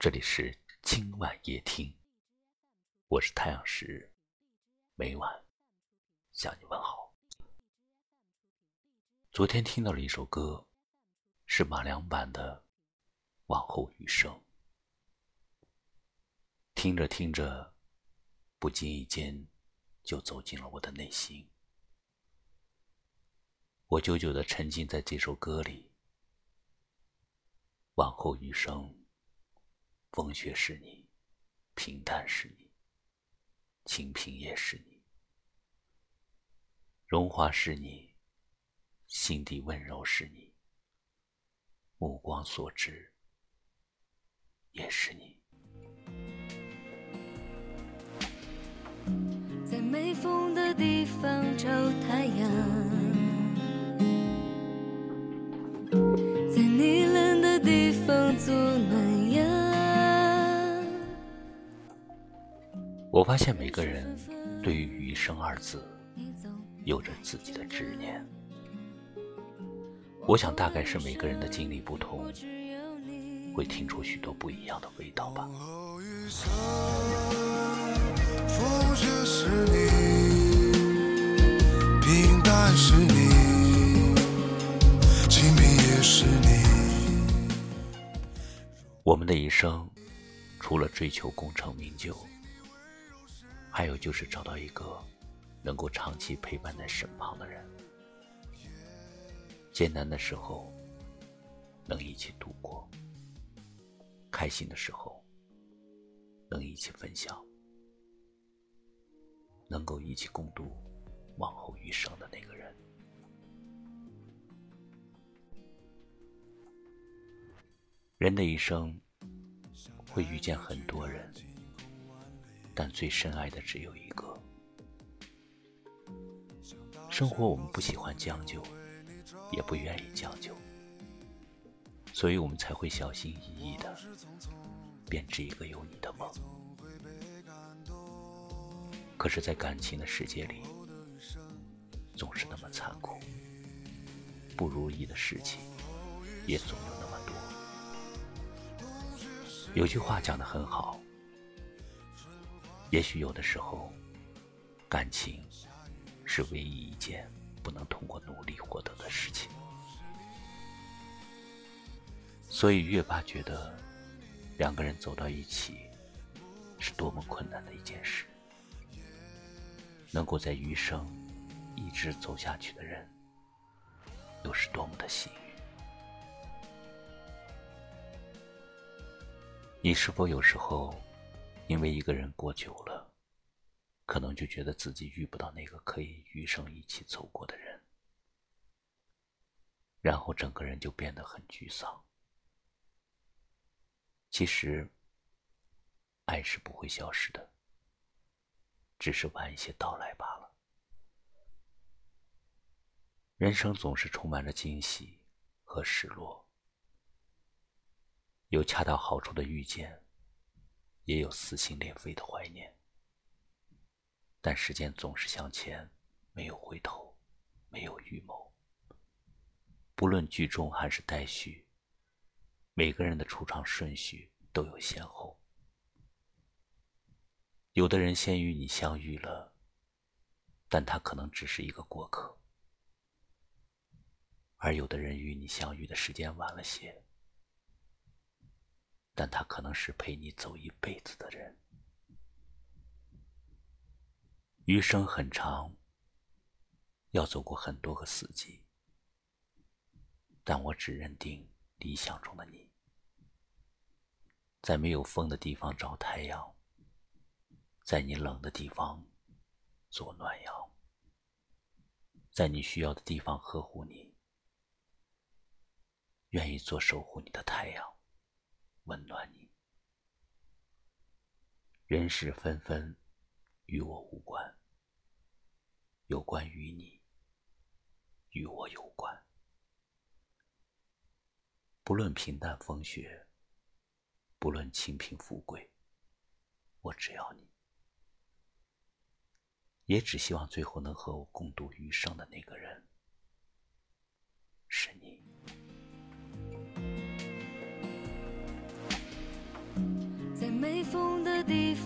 这里是今晚夜听，我是太阳石，每晚向你问好。昨天听到了一首歌，是马良版的《往后余生》，听着听着，不经意间就走进了我的内心。我久久的沉浸在这首歌里，往后余生。风雪是你，平淡是你，清贫也是你，荣华是你，心底温柔是你，目光所至也是你。在没风的地方找太我发现每个人对于“余生”二字有着自己的执念。我想，大概是每个人的经历不同，会听出许多不一样的味道吧。我们的一生，除了追求功成名就。还有就是找到一个能够长期陪伴在身旁的人，艰难的时候能一起度过，开心的时候能一起分享，能够一起共度往后余生的那个人。人的一生会遇见很多人。但最深爱的只有一个。生活我们不喜欢将就，也不愿意将就，所以我们才会小心翼翼的编织一个有你的梦。可是，在感情的世界里，总是那么残酷，不如意的事情也总有那么多。有句话讲的很好。也许有的时候，感情是唯一一件不能通过努力获得的事情。所以，越发觉得两个人走到一起是多么困难的一件事。能够在余生一直走下去的人，又是多么的幸运。你是否有时候？因为一个人过久了，可能就觉得自己遇不到那个可以余生一起走过的人，然后整个人就变得很沮丧。其实，爱是不会消失的，只是晚一些到来罢了。人生总是充满着惊喜和失落，有恰到好处的遇见。也有撕心裂肺的怀念，但时间总是向前，没有回头，没有预谋。不论剧终还是待续，每个人的出场顺序都有先后。有的人先与你相遇了，但他可能只是一个过客；而有的人与你相遇的时间晚了些。但他可能是陪你走一辈子的人。余生很长，要走过很多个四季，但我只认定理想中的你，在没有风的地方找太阳，在你冷的地方做暖阳，在你需要的地方呵护你，愿意做守护你的太阳。温暖你，人事纷纷，与我无关。有关于你，与我有关。不论平淡风雪，不论清贫富贵，我只要你，也只希望最后能和我共度余生的那个人。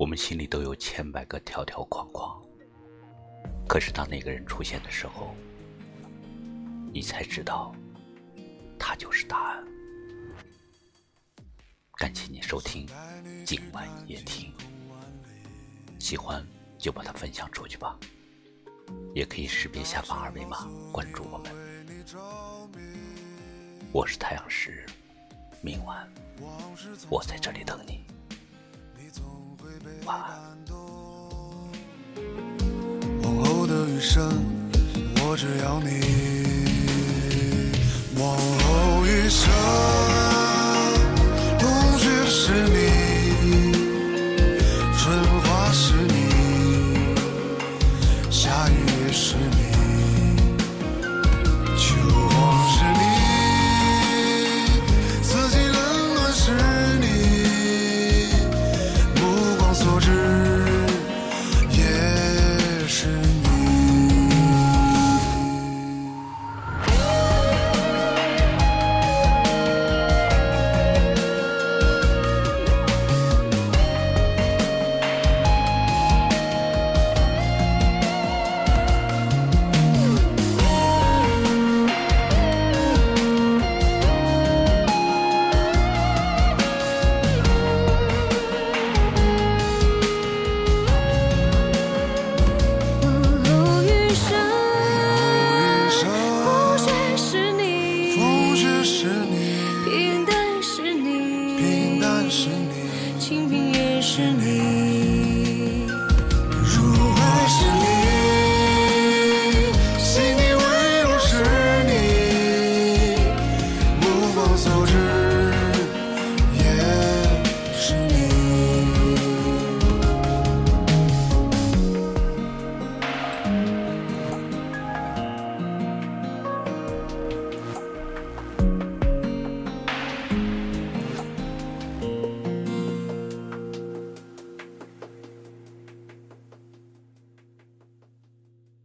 我们心里都有千百个条条框框。可是当那个人出现的时候，你才知道，他就是答案。感谢你收听今晚夜听，喜欢就把它分享出去吧，也可以识别下方二维码关注我们。我是太阳石，明晚我在这里等你。晚安。往后的余生，我只要你。往后余生。